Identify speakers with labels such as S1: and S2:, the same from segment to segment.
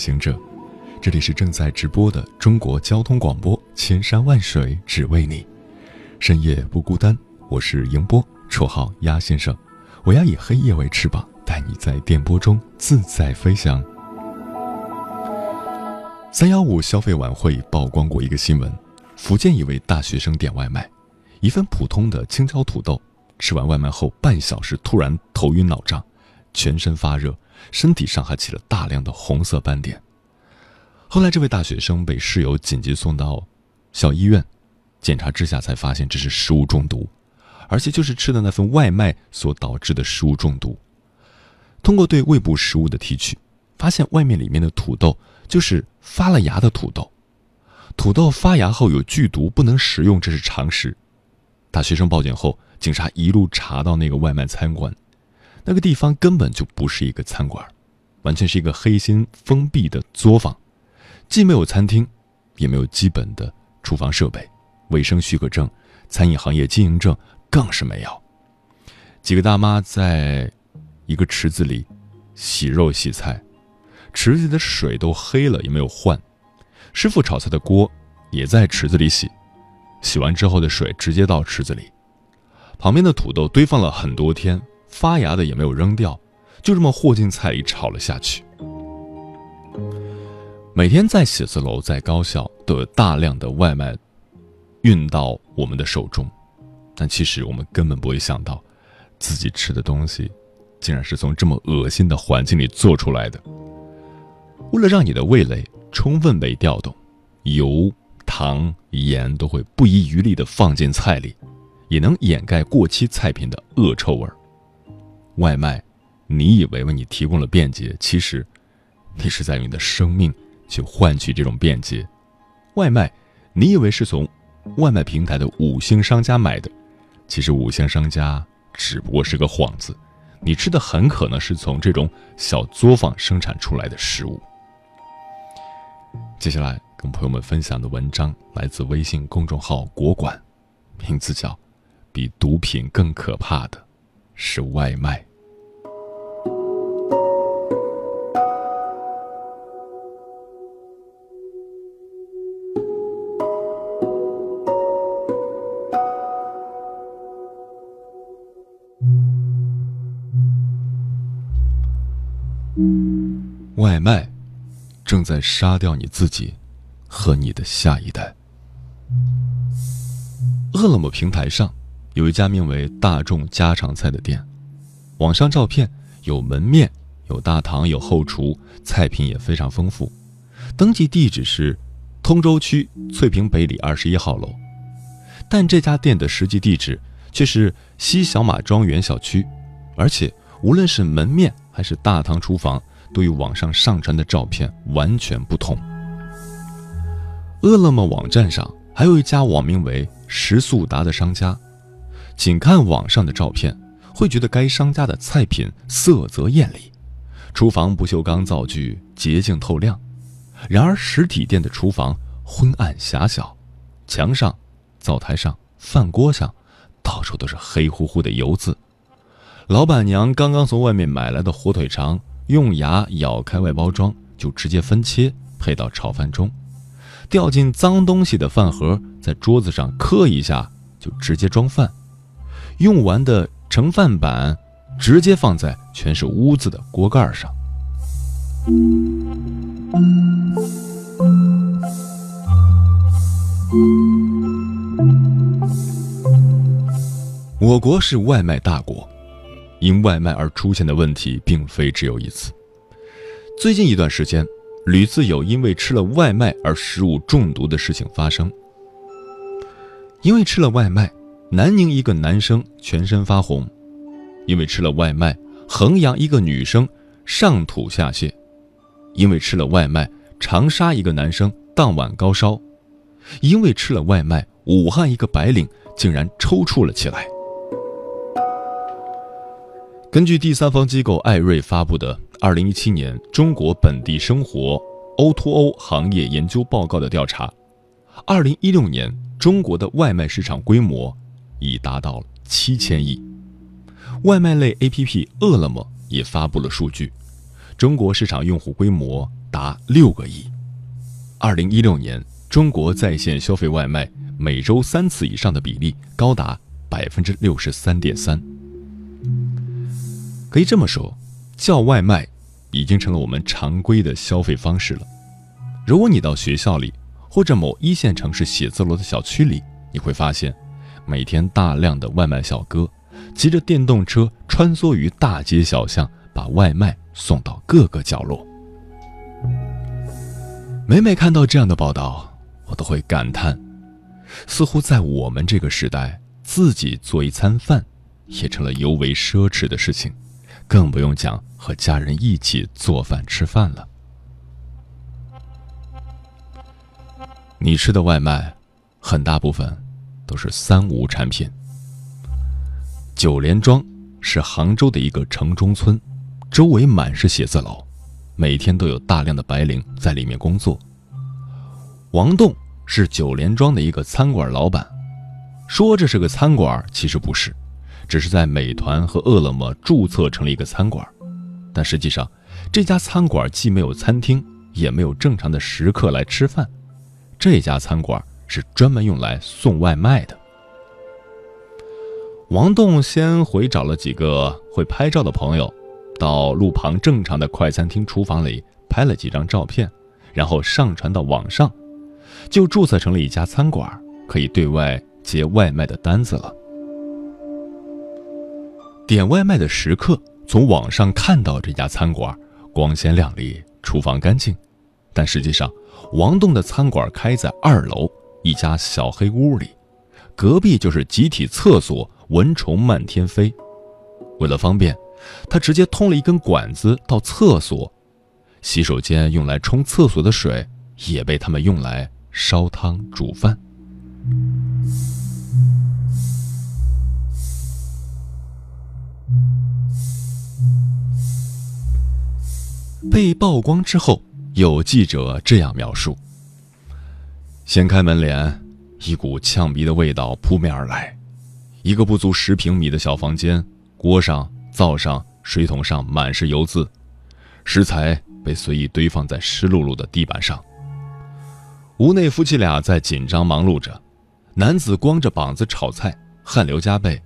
S1: 行者，这里是正在直播的中国交通广播，千山万水只为你，深夜不孤单。我是迎波，绰号鸭先生。我要以黑夜为翅膀，带你在电波中自在飞翔。三幺五消费晚会曝光过一个新闻：福建一位大学生点外卖，一份普通的青椒土豆，吃完外卖后半小时突然头晕脑胀，全身发热。身体上还起了大量的红色斑点。后来，这位大学生被室友紧急送到校医院，检查之下才发现这是食物中毒，而且就是吃的那份外卖所导致的食物中毒。通过对胃部食物的提取，发现外面里面的土豆就是发了芽的土豆。土豆发芽后有剧毒，不能食用，这是常识。大学生报警后，警察一路查到那个外卖餐馆。那个地方根本就不是一个餐馆，完全是一个黑心封闭的作坊，既没有餐厅，也没有基本的厨房设备、卫生许可证、餐饮行业经营证，更是没有。几个大妈在一个池子里洗肉洗菜，池子里的水都黑了，也没有换。师傅炒菜的锅也在池子里洗，洗完之后的水直接到池子里。旁边的土豆堆放了很多天。发芽的也没有扔掉，就这么和进菜里炒了下去。每天在写字楼、在高校都有大量的外卖运到我们的手中，但其实我们根本不会想到，自己吃的东西竟然是从这么恶心的环境里做出来的。为了让你的味蕾充分被调动，油、糖、盐都会不遗余力地放进菜里，也能掩盖过期菜品的恶臭味儿。外卖，你以为为你提供了便捷，其实，你是在用你的生命去换取这种便捷。外卖，你以为是从外卖平台的五星商家买的，其实五星商家只不过是个幌子，你吃的很可能是从这种小作坊生产出来的食物。接下来跟朋友们分享的文章来自微信公众号“国馆”，名字叫《比毒品更可怕的是外卖》。外卖正在杀掉你自己和你的下一代。饿了么平台上有一家名为“大众家常菜”的店，网上照片有门面、有大堂、有后厨，菜品也非常丰富。登记地址是通州区翠屏北里二十一号楼，但这家店的实际地址却是西小马庄园小区，而且无论是门面还是大堂厨房。都与网上上传的照片完全不同。饿了么网站上还有一家网名为“食速达”的商家，仅看网上的照片，会觉得该商家的菜品色泽艳丽，厨房不锈钢灶具洁净透亮。然而实体店的厨房昏暗狭小，墙上、灶台上、饭锅上，到处都是黑乎乎的油渍。老板娘刚刚从外面买来的火腿肠。用牙咬开外包装，就直接分切配到炒饭中；掉进脏东西的饭盒，在桌子上磕一下就直接装饭；用完的盛饭板直接放在全是污渍的锅盖上。我国是外卖大国，因外卖而出现的问题并非只有一次。最近一段时间，屡次有因为吃了外卖而食物中毒的事情发生。因为吃了外卖，南宁一个男生全身发红；因为吃了外卖，衡阳一个女生上吐下泻；因为吃了外卖，长沙一个男生当晚高烧；因为吃了外卖，武汉一个白领竟然抽搐了起来。根据第三方机构艾瑞发布的《二零一七年中国本地生活 O2O 行业研究报告》的调查，二零一六年。中国的外卖市场规模已达到了七千亿。外卖类 APP 饿了么也发布了数据，中国市场用户规模达六个亿。二零一六年，中国在线消费外卖每周三次以上的比例高达百分之六十三点三。可以这么说，叫外卖已经成了我们常规的消费方式了。如果你到学校里，或者某一线城市写字楼的小区里，你会发现，每天大量的外卖小哥骑着电动车穿梭于大街小巷，把外卖送到各个角落。每每看到这样的报道，我都会感叹，似乎在我们这个时代，自己做一餐饭也成了尤为奢侈的事情，更不用讲和家人一起做饭吃饭了。你吃的外卖，很大部分都是三无产品。九连庄是杭州的一个城中村，周围满是写字楼，每天都有大量的白领在里面工作。王栋是九连庄的一个餐馆老板，说这是个餐馆，其实不是，只是在美团和饿了么注册成了一个餐馆，但实际上，这家餐馆既没有餐厅，也没有正常的食客来吃饭。这家餐馆是专门用来送外卖的。王栋先回找了几个会拍照的朋友，到路旁正常的快餐厅厨房里拍了几张照片，然后上传到网上，就注册成了一家餐馆，可以对外接外卖的单子了。点外卖的食客从网上看到这家餐馆光鲜亮丽，厨房干净，但实际上。王栋的餐馆开在二楼一家小黑屋里，隔壁就是集体厕所，蚊虫漫天飞。为了方便，他直接通了一根管子到厕所，洗手间用来冲厕所的水也被他们用来烧汤煮饭。被曝光之后。有记者这样描述：掀开门帘，一股呛鼻的味道扑面而来。一个不足十平米的小房间，锅上、灶上、水桶上满是油渍，食材被随意堆放在湿漉漉的地板上。屋内夫妻俩在紧张忙碌着，男子光着膀子炒菜，汗流浃背；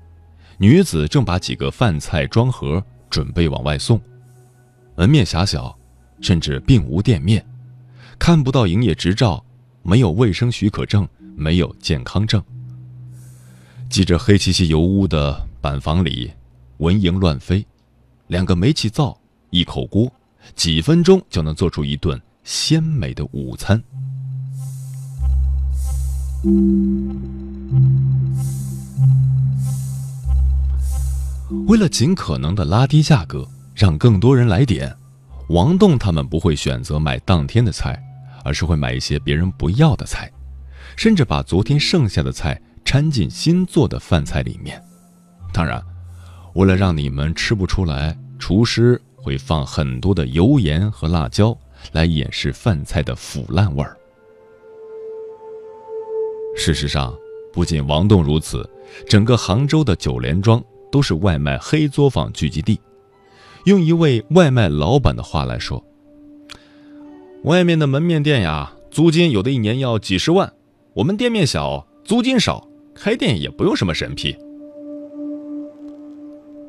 S1: 女子正把几个饭菜装盒，准备往外送。门面狭小。甚至并无店面，看不到营业执照，没有卫生许可证，没有健康证。挤着黑漆漆油污的板房里，蚊蝇乱飞。两个煤气灶，一口锅，几分钟就能做出一顿鲜美的午餐。为了尽可能的拉低价格，让更多人来点。王栋他们不会选择买当天的菜，而是会买一些别人不要的菜，甚至把昨天剩下的菜掺进新做的饭菜里面。当然，为了让你们吃不出来，厨师会放很多的油盐和辣椒来掩饰饭菜的腐烂味儿。事实上，不仅王栋如此，整个杭州的九连庄都是外卖黑作坊聚集地。用一位外卖老板的话来说：“外面的门面店呀，租金有的一年要几十万。我们店面小，租金少，开店也不用什么审批。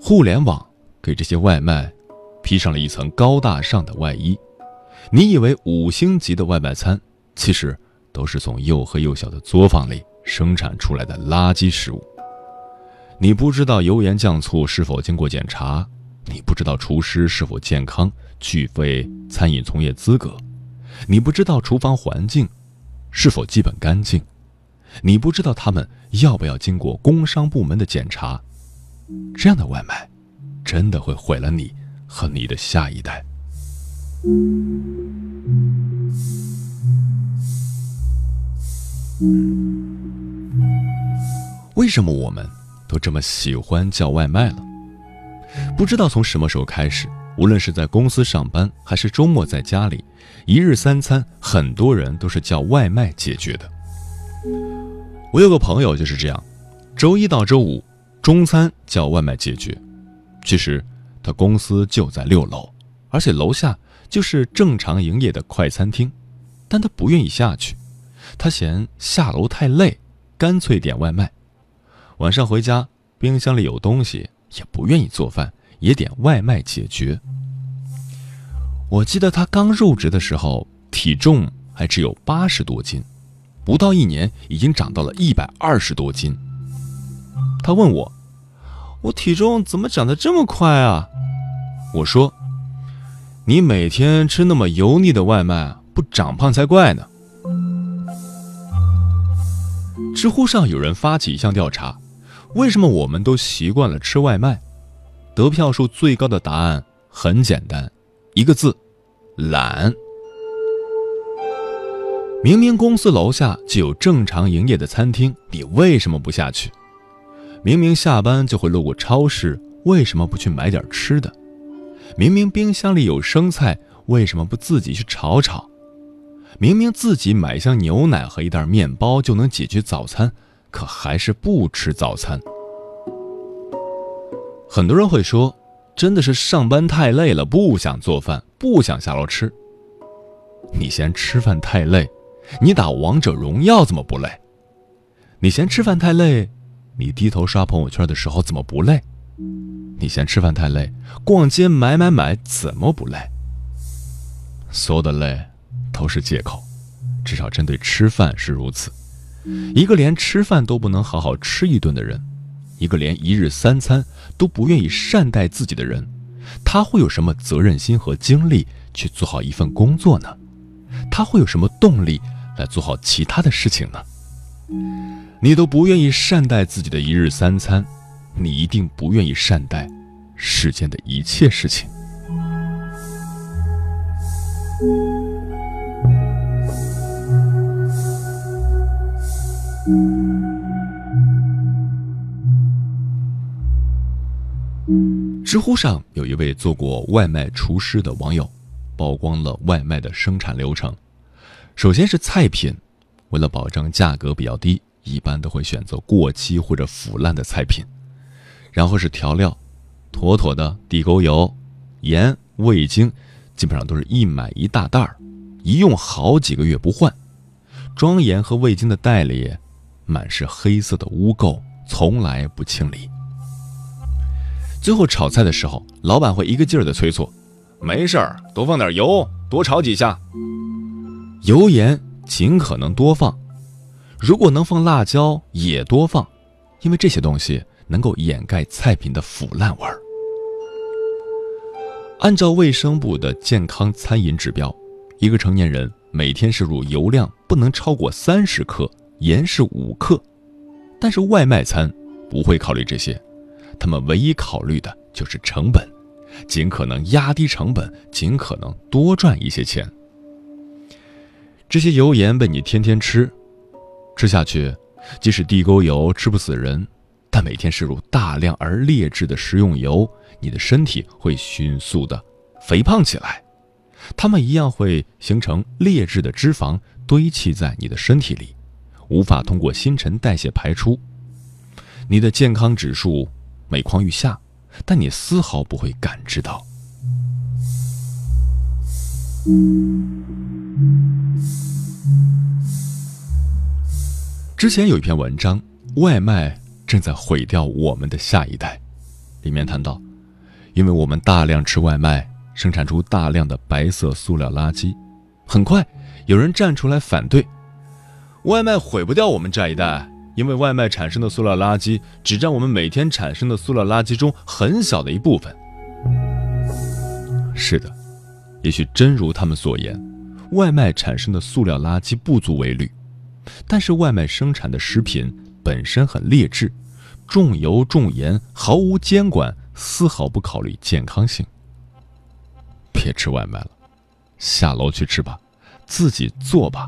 S1: 互联网给这些外卖披上了一层高大上的外衣，你以为五星级的外卖餐，其实都是从又黑又小的作坊里生产出来的垃圾食物。你不知道油盐酱醋是否经过检查，你不知道厨师是否健康，具备餐饮从业资格，你不知道厨房环境是否基本干净，你不知道他们要不要经过工商部门的检查。这样的外卖，真的会毁了你和你的下一代。为什么我们都这么喜欢叫外卖了？不知道从什么时候开始，无论是在公司上班，还是周末在家里，一日三餐，很多人都是叫外卖解决的。我有个朋友就是这样，周一到周五中餐叫外卖解决。其实他公司就在六楼，而且楼下。就是正常营业的快餐厅，但他不愿意下去，他嫌下楼太累，干脆点外卖。晚上回家，冰箱里有东西，也不愿意做饭，也点外卖解决。我记得他刚入职的时候，体重还只有八十多斤，不到一年已经长到了一百二十多斤。他问我：“我体重怎么长得这么快啊？”我说。你每天吃那么油腻的外卖，不长胖才怪呢。知乎上有人发起一项调查，为什么我们都习惯了吃外卖？得票数最高的答案很简单，一个字：懒。明明公司楼下就有正常营业的餐厅，你为什么不下去？明明下班就会路过超市，为什么不去买点吃的？明明冰箱里有生菜，为什么不自己去炒炒？明明自己买箱牛奶和一袋面包就能解决早餐，可还是不吃早餐。很多人会说，真的是上班太累了，不想做饭，不想下楼吃。你嫌吃饭太累，你打王者荣耀怎么不累？你嫌吃饭太累，你低头刷朋友圈的时候怎么不累？你嫌吃饭太累，逛街买买买怎么不累？所有的累都是借口，至少针对吃饭是如此。一个连吃饭都不能好好吃一顿的人，一个连一日三餐都不愿意善待自己的人，他会有什么责任心和精力去做好一份工作呢？他会有什么动力来做好其他的事情呢？你都不愿意善待自己的一日三餐。你一定不愿意善待世间的一切事情。知乎上有一位做过外卖厨师的网友，曝光了外卖的生产流程。首先是菜品，为了保证价格比较低，一般都会选择过期或者腐烂的菜品。然后是调料，妥妥的地沟油、盐、味精，基本上都是一买一大袋儿，一用好几个月不换。装盐和味精的袋里满是黑色的污垢，从来不清理。最后炒菜的时候，老板会一个劲儿的催促：“没事儿，多放点油，多炒几下。”油盐尽可能多放，如果能放辣椒也多放，因为这些东西。能够掩盖菜品的腐烂味儿。按照卫生部的健康餐饮指标，一个成年人每天摄入油量不能超过三十克，盐是五克。但是外卖餐不会考虑这些，他们唯一考虑的就是成本，尽可能压低成本，尽可能多赚一些钱。这些油盐被你天天吃，吃下去，即使地沟油吃不死人。但每天摄入大量而劣质的食用油，你的身体会迅速的肥胖起来，它们一样会形成劣质的脂肪堆砌在你的身体里，无法通过新陈代谢排出，你的健康指数每况愈下，但你丝毫不会感知到。之前有一篇文章，外卖。正在毁掉我们的下一代。里面谈到，因为我们大量吃外卖，生产出大量的白色塑料垃圾。很快，有人站出来反对，外卖毁不掉我们这一代，因为外卖产生的塑料垃圾只占我们每天产生的塑料垃圾中很小的一部分。是的，也许真如他们所言，外卖产生的塑料垃圾不足为虑，但是外卖生产的食品本身很劣质，重油重盐，毫无监管，丝毫不考虑健康性。别吃外卖了。下楼去吃吧，自己做吧。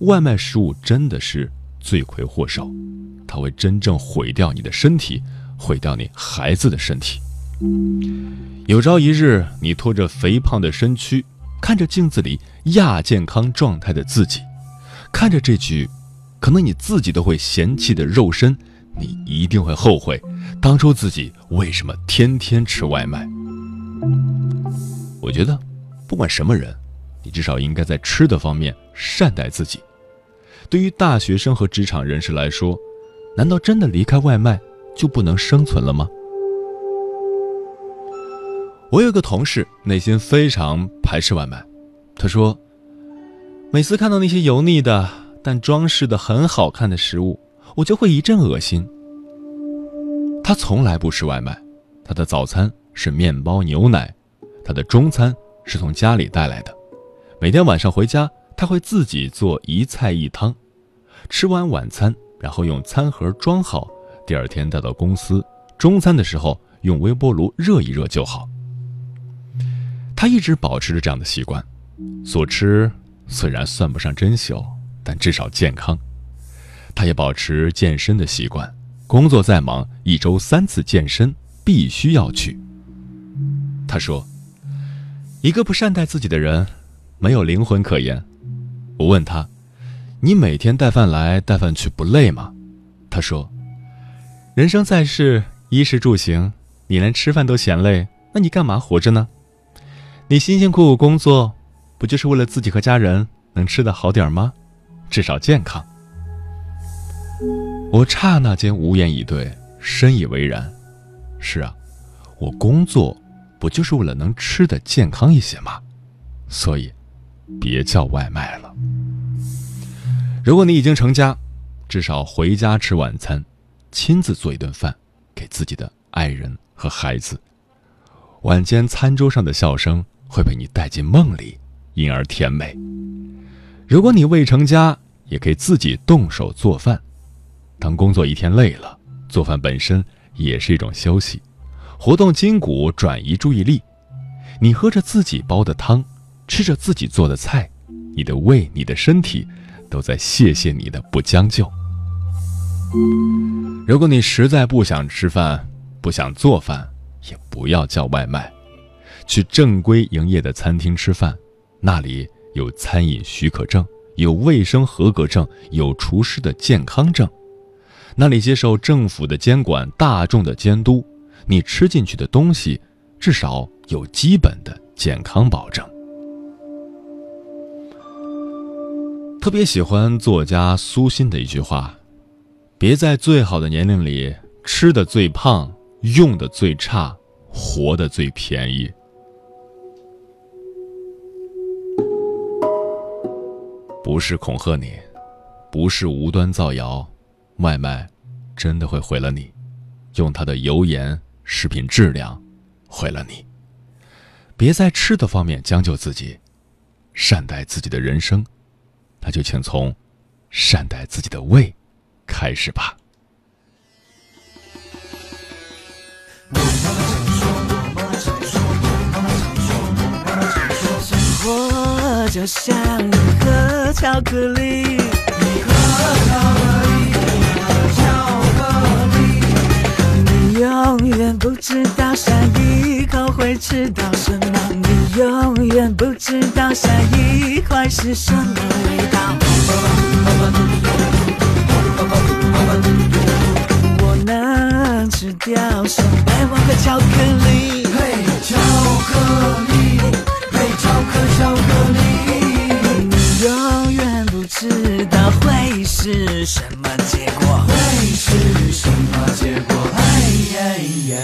S1: 外卖食物真的是罪魁祸首，它会真正毁掉你的身体，毁掉你孩子的身体。有朝一日，你拖着肥胖的身躯，看着镜子里亚健康状态的自己，看着这具可能你自己都会嫌弃的肉身，你一定会后悔当初自己为什么天天吃外卖。我觉得。不管什么人，你至少应该在吃的方面善待自己。对于大学生和职场人士来说，难道真的离开外卖就不能生存了吗？我有个同事，内心非常排斥外卖。他说，每次看到那些油腻的但装饰的很好看的食物，我就会一阵恶心。他从来不吃外卖，他的早餐是面包牛奶，他的中餐。是从家里带来的，每天晚上回家，他会自己做一菜一汤，吃完晚餐，然后用餐盒装好，第二天带到公司，中餐的时候用微波炉热一热就好。他一直保持着这样的习惯，所吃虽然算不上珍馐，但至少健康。他也保持健身的习惯，工作再忙，一周三次健身必须要去。他说。一个不善待自己的人，没有灵魂可言。我问他：“你每天带饭来带饭去不累吗？”他说：“人生在世，衣食住行，你连吃饭都嫌累，那你干嘛活着呢？你辛辛苦苦工作，不就是为了自己和家人能吃得好点吗？至少健康。”我刹那间无言以对，深以为然。是啊，我工作。不就是为了能吃得健康一些吗？所以，别叫外卖了。如果你已经成家，至少回家吃晚餐，亲自做一顿饭，给自己的爱人和孩子。晚间餐桌上的笑声会被你带进梦里，因而甜美。如果你未成家，也可以自己动手做饭。当工作一天累了，做饭本身也是一种休息。活动筋骨，转移注意力。你喝着自己煲的汤，吃着自己做的菜，你的胃、你的身体，都在谢谢你的不将就。如果你实在不想吃饭，不想做饭，也不要叫外卖，去正规营业的餐厅吃饭，那里有餐饮许可证，有卫生合格证，有厨师的健康证，那里接受政府的监管，大众的监督。你吃进去的东西，至少有基本的健康保证。特别喜欢作家苏欣的一句话：“别在最好的年龄里吃的最胖，用的最差，活的最便宜。”不是恐吓你，不是无端造谣，外卖真的会毁了你，用它的油盐。食品质量毁了你。别在吃的方面将就自己，善待自己的人生，那就请从善待自己的胃开始吧。
S2: 生活就像一颗巧克力。你喝巧克力，喝巧克力，你永远不知道下一口会吃到什么，你永远不知道下一块是什么味道。上百万个巧克力。嘿巧克力嘿巧克力嘿永远不知道会是什么结果？会是什么结果？哎呀呀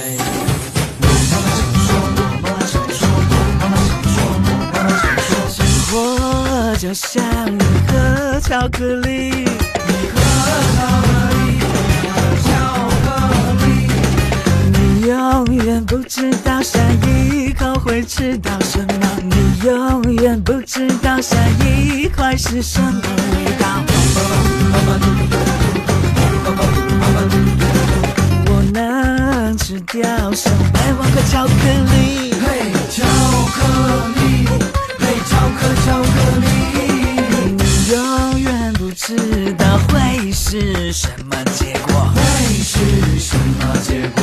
S2: 我妈妈常说我妈妈常说我妈妈常说我妈妈常说生活就像一盒巧克力你喝它远不知道下一口会吃到什么，你永远不知道下一块是什么味道。我能吃掉上百万个巧克力，嘿，巧克力，嘿，巧克巧克力，你永远不知道会是什么结果，会是什么结果？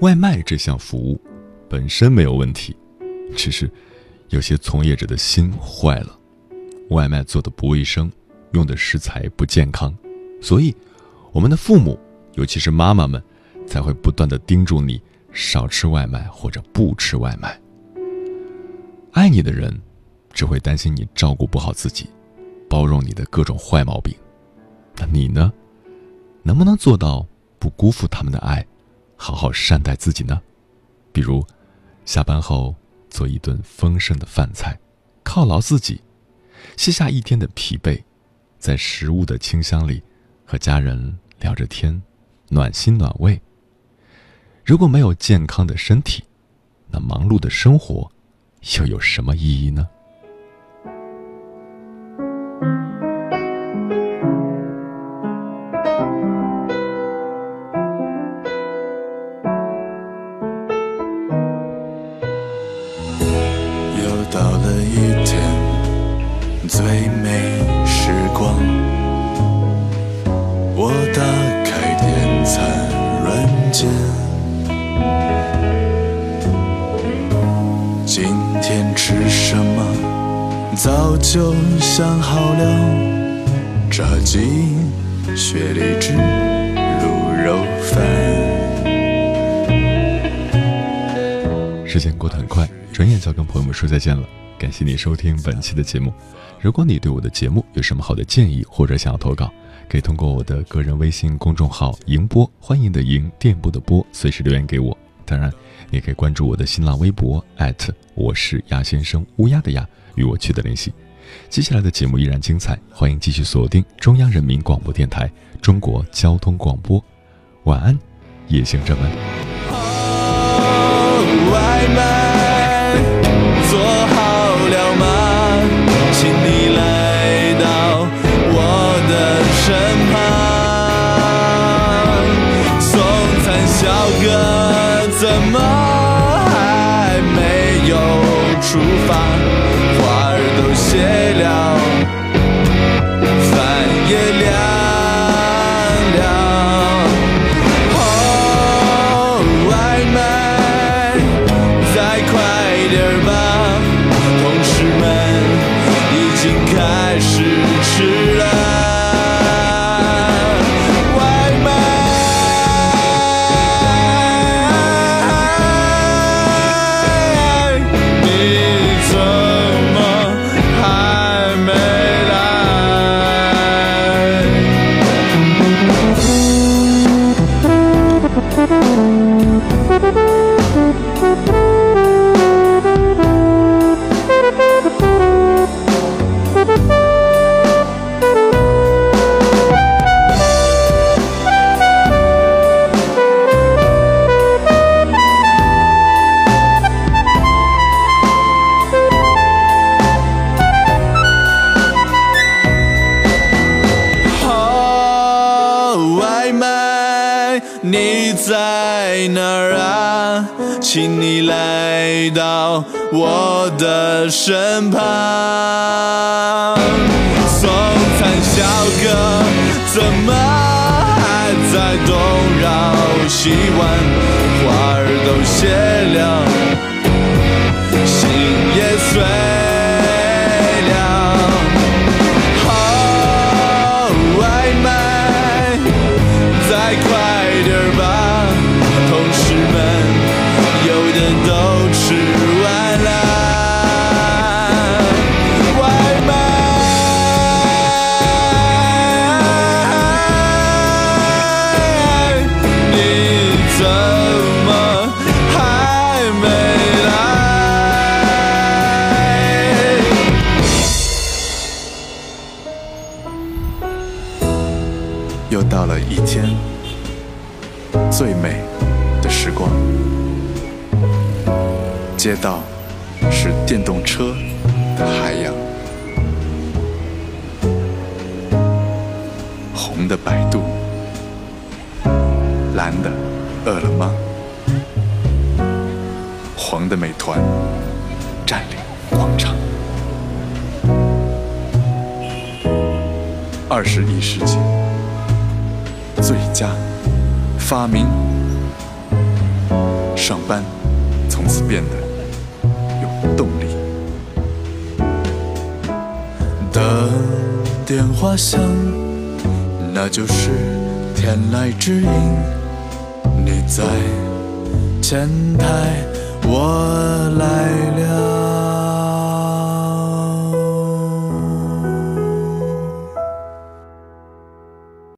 S1: 外卖这项服务本身没有问题，只是有些从业者的心坏了。外卖做的不卫生，用的食材不健康，所以我们的父母，尤其是妈妈们，才会不断的叮嘱你少吃外卖或者不吃外卖。爱你的人只会担心你照顾不好自己，包容你的各种坏毛病。那你呢？能不能做到不辜负他们的爱？好好善待自己呢，比如，下班后做一顿丰盛的饭菜，犒劳自己，卸下一天的疲惫，在食物的清香里和家人聊着天，暖心暖胃。如果没有健康的身体，那忙碌的生活又有什么意义呢？
S3: 就想好了，炸鸡、雪梨汁、卤肉饭。
S1: 时间过得很快，转眼就要跟朋友们说再见了。感谢你收听本期的节目。如果你对我的节目有什么好的建议，或者想要投稿，可以通过我的个人微信公众号“迎波”，欢迎的迎，电波的波，随时留言给我。当然，你也可以关注我的新浪微博，艾特我是鸭先生，乌鸦的鸭，与我取得联系。接下来的节目依然精彩，欢迎继续锁定中央人民广播电台中国交通广播。晚安，夜行者们。
S3: 花儿都谢了，心也碎
S4: 电动车的海洋，红的百度，蓝的饿了么，黄的美团。占领广场。二十一世纪。最佳发明，上班。从此变得有动力。
S3: 电话响，那就是天籁之音。你在前台，我来了